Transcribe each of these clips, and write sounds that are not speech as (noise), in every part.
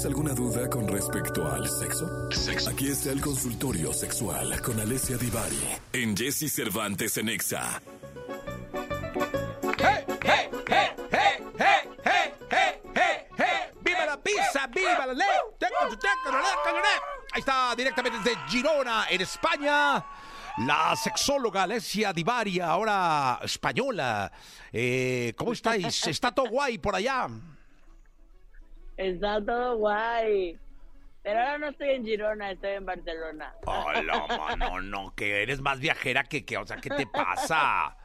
¿Tienes alguna duda con respecto al sexo? sexo? Aquí está el consultorio sexual con Alessia Divari en Jesse Cervantes en Exa. Hey, hey, hey, ¡Viva la pizza! ¡Viva la ley! Ahí está, directamente desde Girona, en España. La sexóloga Alessia Divari, ahora española. Eh, ¿Cómo estáis? ¿Está todo guay por allá? Está todo guay. Pero ahora no estoy en Girona, estoy en Barcelona. Hola, mano, no, que eres más viajera que, que, o sea, ¿qué te pasa?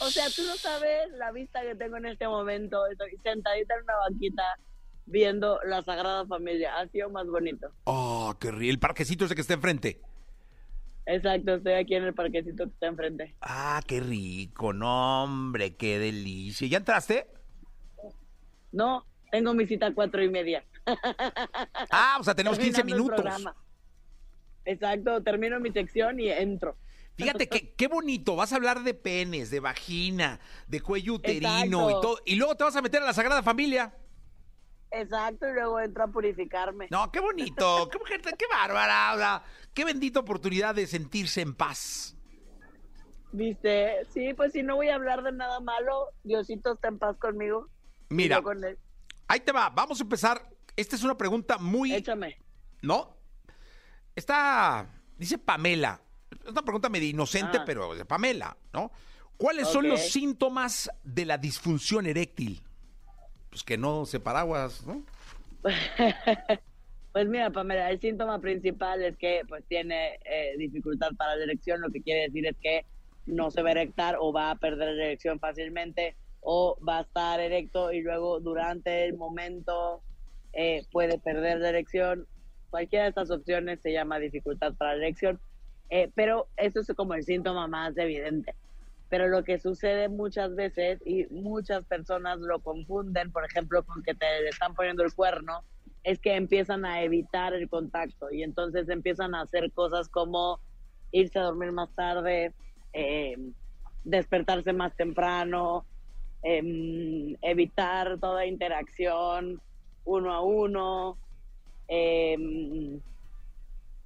O sea, tú no sabes la vista que tengo en este momento. Estoy sentadita en una banquita viendo la Sagrada Familia. Ha sido más bonito. Oh, qué río. El parquecito ese que está enfrente. Exacto, estoy aquí en el parquecito que está enfrente. Ah, qué rico, no, hombre, qué delicia. ¿Ya entraste? No, tengo mi cita a cuatro y media. Ah, o sea, tenemos 15 Terminando el minutos. programa. Exacto, termino mi sección y entro. Fíjate que, qué bonito, vas a hablar de penes, de vagina, de cuello uterino y todo. Y luego te vas a meter a la Sagrada Familia. Exacto, y luego entro a purificarme. No, qué bonito, (laughs) qué mujer, qué bárbara, o sea, qué bendita oportunidad de sentirse en paz. ¿Viste? Sí, pues si no voy a hablar de nada malo, Diosito está en paz conmigo. Mira, yo con él. Ahí te va, vamos a empezar. Esta es una pregunta muy... Échame. ¿No? Está, dice Pamela, es una pregunta medio inocente, Ah. pero de Pamela, ¿no? ¿Cuáles son los síntomas de la disfunción eréctil? Pues que no se paraguas, ¿no? (laughs) Pues mira, Pamela, el síntoma principal es que pues tiene eh, dificultad para la erección, lo que quiere decir es que no se va a erectar o va a perder la erección fácilmente o va a estar erecto y luego durante el momento eh, puede perder la erección. Cualquiera de estas opciones se llama dificultad para la erección, eh, pero eso es como el síntoma más evidente. Pero lo que sucede muchas veces y muchas personas lo confunden, por ejemplo, con que te están poniendo el cuerno, es que empiezan a evitar el contacto y entonces empiezan a hacer cosas como irse a dormir más tarde, eh, despertarse más temprano, em, evitar toda interacción uno a uno, em,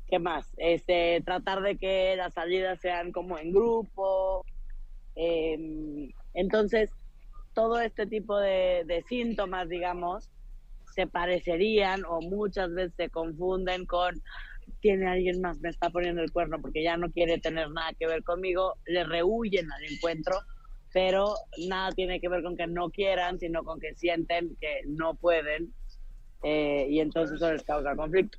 ¿qué más? Este, tratar de que las salidas sean como en grupo. em, entonces, todo este tipo de, de síntomas, digamos, se parecerían o muchas veces se confunden con tiene alguien más, me está poniendo el cuerno porque ya no quiere tener nada que ver conmigo, le rehuyen al encuentro, pero nada tiene que ver con que no quieran, sino con que sienten que no pueden eh, y entonces eso les causa conflicto.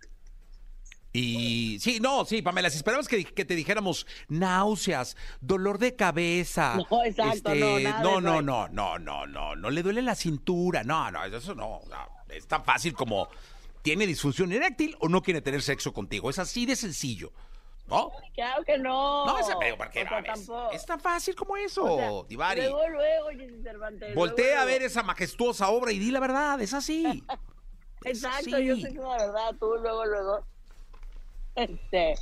Y sí, no, sí, Pamela, si esperabas que, que te dijéramos náuseas, dolor de cabeza. (laughs) No, exacto, no, nada de no, no, no, no, no, no, no le duele la cintura, no, no, eso no, no, es tan fácil como tiene disfunción eréctil o no quiere tener sexo contigo, es así de sencillo, ¿no? Claro que no. No, ese pero ¿por qué O sea, tampoco. Es tan fácil como eso, O sea, Divari. Luego, luego, Cervantes. Voltea luego, a ver luego. esa majestuosa obra y di la verdad, es así. (laughs) Es Exacto, así. yo sé que la verdad, tú luego, luego, este,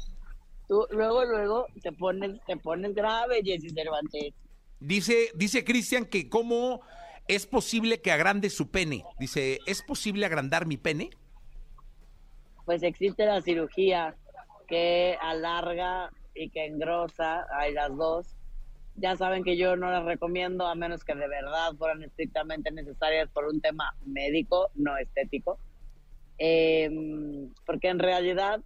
tú luego, luego te pones, te pones grave, Jessy Cervantes. Dice, dice Cristian que cómo es posible que agrande su pene. Dice, ¿es posible agrandar mi pene? Pues existe la cirugía que alarga y que engrosa, hay las dos. Ya saben que yo no las recomiendo a menos que de verdad fueran estrictamente necesarias por un tema médico, no estético. Eh, porque en realidad,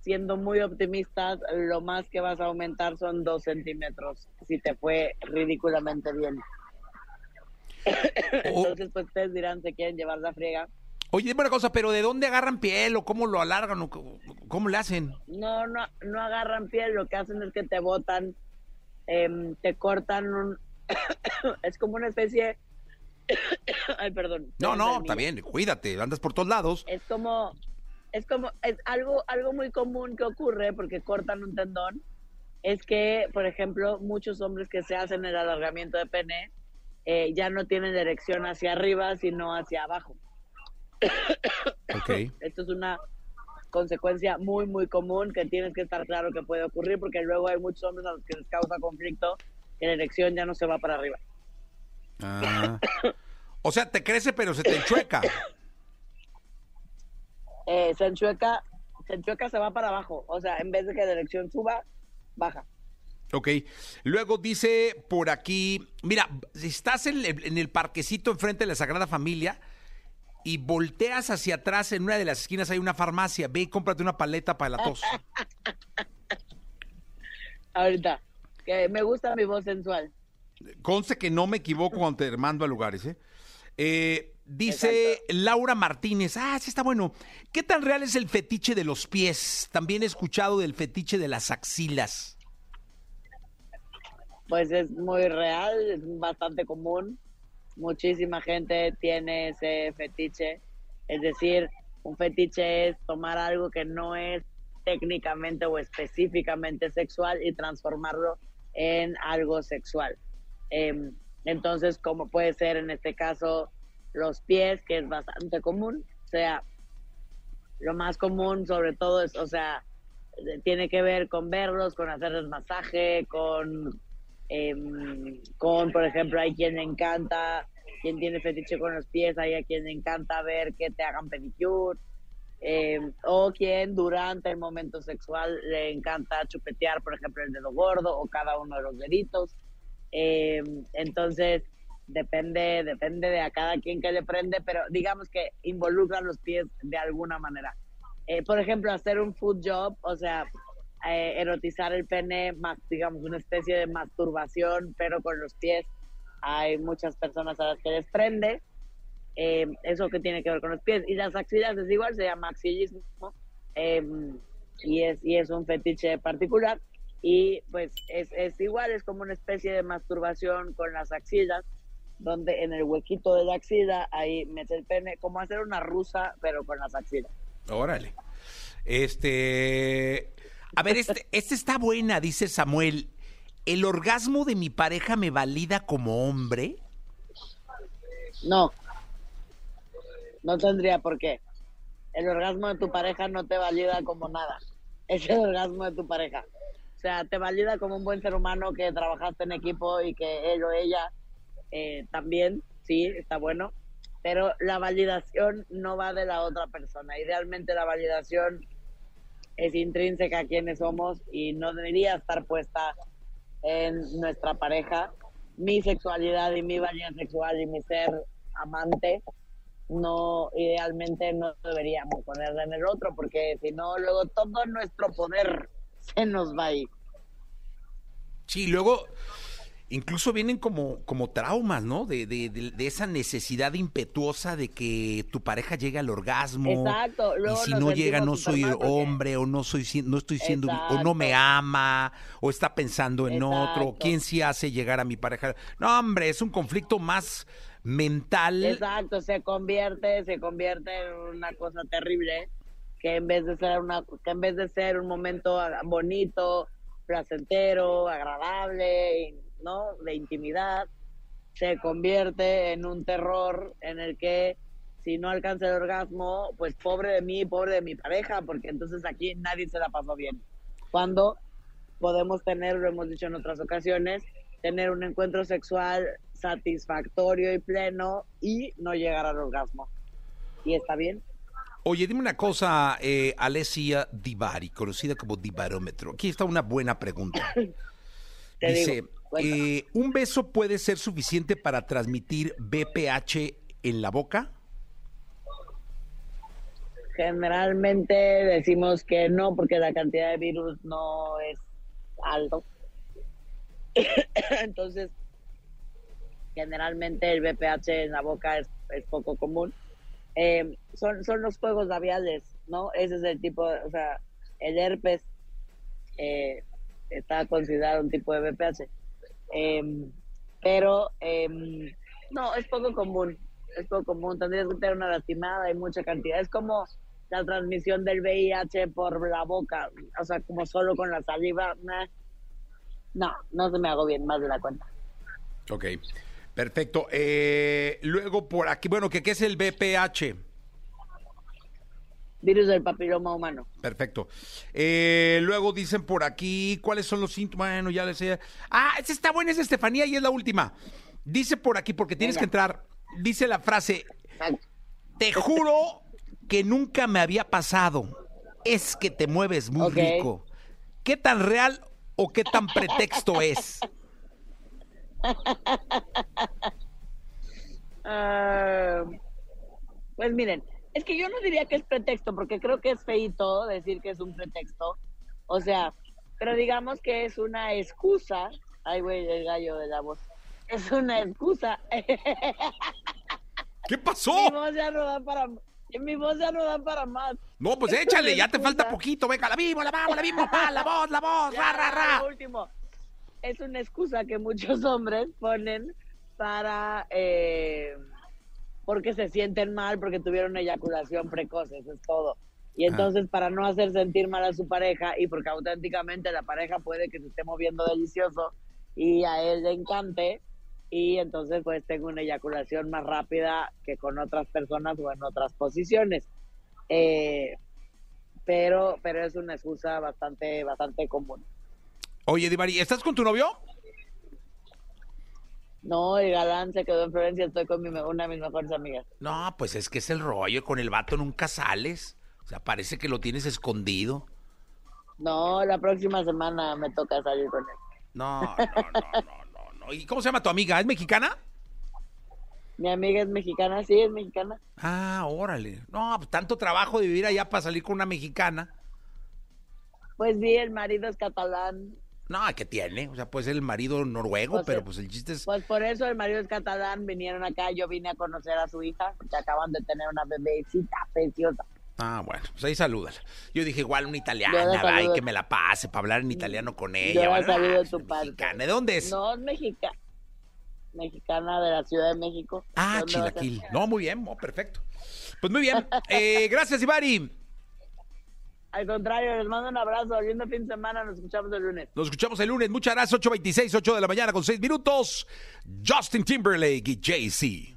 siendo muy optimistas, lo más que vas a aumentar son dos centímetros, si te fue ridículamente bien. O- Entonces, pues ustedes dirán, se quieren llevar la friega. Oye, dime una cosa, pero ¿de dónde agarran piel o cómo lo alargan o cómo, le hacen? No, no, no agarran piel, lo que hacen es que te botan, em, te cortan un... (coughs) es como una especie... (coughs) Ay, perdón. No, no, está bien, cuídate, andas por todos lados. Es como, es como, es algo, algo muy común que ocurre porque cortan un tendón, es que, por ejemplo, muchos hombres que se hacen el alargamiento de pene eh, ya no tienen erección hacia arriba, sino hacia abajo. Ok. (coughs) Esto es una consecuencia muy, muy común que tienes que estar claro que puede ocurrir porque luego hay muchos hombres a los que les causa conflicto que la erección ya no se va para arriba. Ah. (coughs) O sea, te crece pero se te enchueca. eh, se enchueca, se enchueca, se va para abajo. O sea, en vez de que la erección suba, baja. Ok. Luego dice por aquí, mira, si estás en en el parquecito enfrente de la Sagrada Familia y volteas hacia atrás, en una de las esquinas hay una farmacia, ve y cómprate una paleta para la tos. (laughs) Ahorita, que me gusta mi voz sensual. Conste que no me equivoco cuando te mando a lugares, ¿eh? Eh, dice Laura Martínez, ah, sí está bueno. ¿Qué tan real es el fetiche de los pies? También he escuchado del fetiche de las axilas. Pues es muy real, es bastante común. Muchísima gente tiene ese fetiche. Es decir, un fetiche es tomar algo que no es técnicamente o específicamente sexual y transformarlo en algo sexual. Em, entonces, como puede ser en este caso los pies, que es bastante común, o sea, lo más común sobre todo es, o sea, tiene que ver con verlos, con hacerles masaje, con, em, con, por ejemplo, hay quien le encanta, quien tiene fetiche con los pies, hay a quien le encanta ver que te hagan pedicure, em, o quien durante el momento sexual le encanta chupetear, por ejemplo, el dedo gordo o cada uno de los deditos. Eh, entonces, depende, depende de a cada quien que le prende, pero digamos que involucra los pies de alguna manera. Eh, por ejemplo, hacer un food job, o sea, eh, erotizar el pene, más, digamos, una especie de masturbación, pero con los pies. Hay muchas personas a las que les prende. eso que tiene que ver con los pies. Y las axilas es igual, se llama axilismo. y, es, y es un fetiche particular y pues es, es igual, es como una especie de masturbación con las axilas, donde en el huequito de la axila ahí mete el pene, como hacer una rusa, pero con las axilas. Órale. Este. A ver, este, este está buena, dice Samuel. ¿El orgasmo de mi pareja me valida como hombre? No. No tendría por qué. El orgasmo de tu pareja no te valida como nada. Es el orgasmo de tu pareja. O sea, te valida como un buen ser humano que trabajaste en equipo y que él o ella eh, también, sí, está bueno. Pero la validación no va de la otra persona. Idealmente la validación es intrínseca a quienes somos y no debería estar puesta en nuestra pareja. Mi sexualidad y mi valía sexual y mi ser amante no idealmente no deberíamos ponerla en el otro porque si no luego todo nuestro poder se nos va a ir. Sí, luego incluso vienen como, como traumas, ¿no? De, de, de, esa necesidad impetuosa de que tu pareja llegue al orgasmo. Exacto. y si no llega, no soy hombre, o no soy no estoy siendo, o no me ama, o está pensando en otro. ¿Quién sí hace llegar a mi pareja? No, hombre, es un conflicto más mental. Exacto, se convierte, se convierte en una cosa terrible que en vez de ser una, que en vez de ser un momento bonito, placentero, agradable, ¿no? De intimidad, se convierte en un terror en el que si no alcanza el orgasmo, pues pobre de mí, pobre de mi pareja, porque entonces aquí nadie se la pasó bien. Cuando podemos tener, lo hemos dicho en otras ocasiones, tener un encuentro sexual satisfactorio y pleno y no llegar al orgasmo. Y está bien. Oye, dime una cosa, eh, Alessia Divari, conocida como Divarómetro. Aquí está una buena pregunta. (coughs) Dice, eh, ¿un beso puede ser suficiente para transmitir BPH en la boca? Generalmente decimos que no, porque la cantidad de virus no es alto. (coughs) Entonces, generalmente el BPH en la boca es poco común eh, son, son los juegos labiales, ¿no? Ese es el tipo, o sea, el herpes eh, está considerado un tipo de BPH. Em, pero em, no, es poco común, es poco común. Tendrías que tener una lastimada y mucha cantidad. Es como la transmisión del VIH por la boca, o sea, como solo con la saliva. No, no se me hago bien más de la cuenta. Ok. Perfecto. Eh, luego por aquí, bueno, ¿qué, es el BPH? Virus del papiloma humano. Perfecto. Eh, luego dicen por aquí, ¿cuáles son los síntomas? Bueno, ya les sé. Ah, esa está buena, es Estefanía y es la última. Dice por aquí, porque tienes que entrar, dice la frase, te juro que nunca me había pasado es que te mueves muy rico. ¿Qué tan real o qué tan pretexto es? (laughs) Ah, pues miren, es que yo no diría que es pretexto, porque creo que es feito decir que es un pretexto. O sea, pero digamos que es una excusa. Ay, güey, el gallo de la voz. Es una excusa. (laughs) ¿Qué pasó? Mi voz ya no da para, mi voz ya no da para más. No, pues échale, ya te falta poquito. Venga, la vivo, la vamos, la vivo, la voz, la voz, ra, ra, ra. último. Es una excusa que muchos hombres ponen para... Eh, porque se sienten mal, porque tuvieron eyaculación precoz, eso es todo. Y entonces, para no hacer sentir mal a su pareja y porque auténticamente la pareja puede que se esté moviendo delicioso y a él le encante, y entonces pues tengo una eyaculación más rápida que con otras personas o en otras posiciones. Eh, pero, pero es una excusa bastante, bastante común. Oye, Divari, ¿estás con tu novio? No, el galán se quedó en Florencia, estoy con mi, una de mis mejores amigas. No, pues es que es el rollo, con el vato nunca sales. O sea, parece que lo tienes escondido. No, la próxima semana me toca salir con él. No, no, no, no, no. ¿Y cómo se llama tu amiga? ¿Es mexicana? Mi amiga es mexicana, sí, es mexicana. Ah, órale. No, pues tanto trabajo de vivir allá para salir con una mexicana. Pues sí, el marido es catalán. No, ¿qué tiene? O sea, puede ser el marido noruego, pues pero pues el chiste es... Pues por eso el marido es catalán, vinieron acá, yo vine a conocer a su hija, que acaban de tener una bebecita preciosa. Ah, bueno, pues ahí saludas. Yo dije, igual una italiana, va, y que me la pase para hablar en italiano con ella. Yo bueno, saludo ah, tu padre. ¿De dónde es? No, es mexicana. Mexicana de la Ciudad de México. Ah, Chilaquil. No, muy bien, oh, perfecto. Pues muy bien. (laughs) Eh, gracias, Ivari. Al contrario, les mando un abrazo. Lindo fin de semana. Nos escuchamos el lunes. Nos escuchamos el lunes. Muchas gracias. 8.26, 8 de la mañana con 6 minutos. Justin Timberlake y Jay-Z.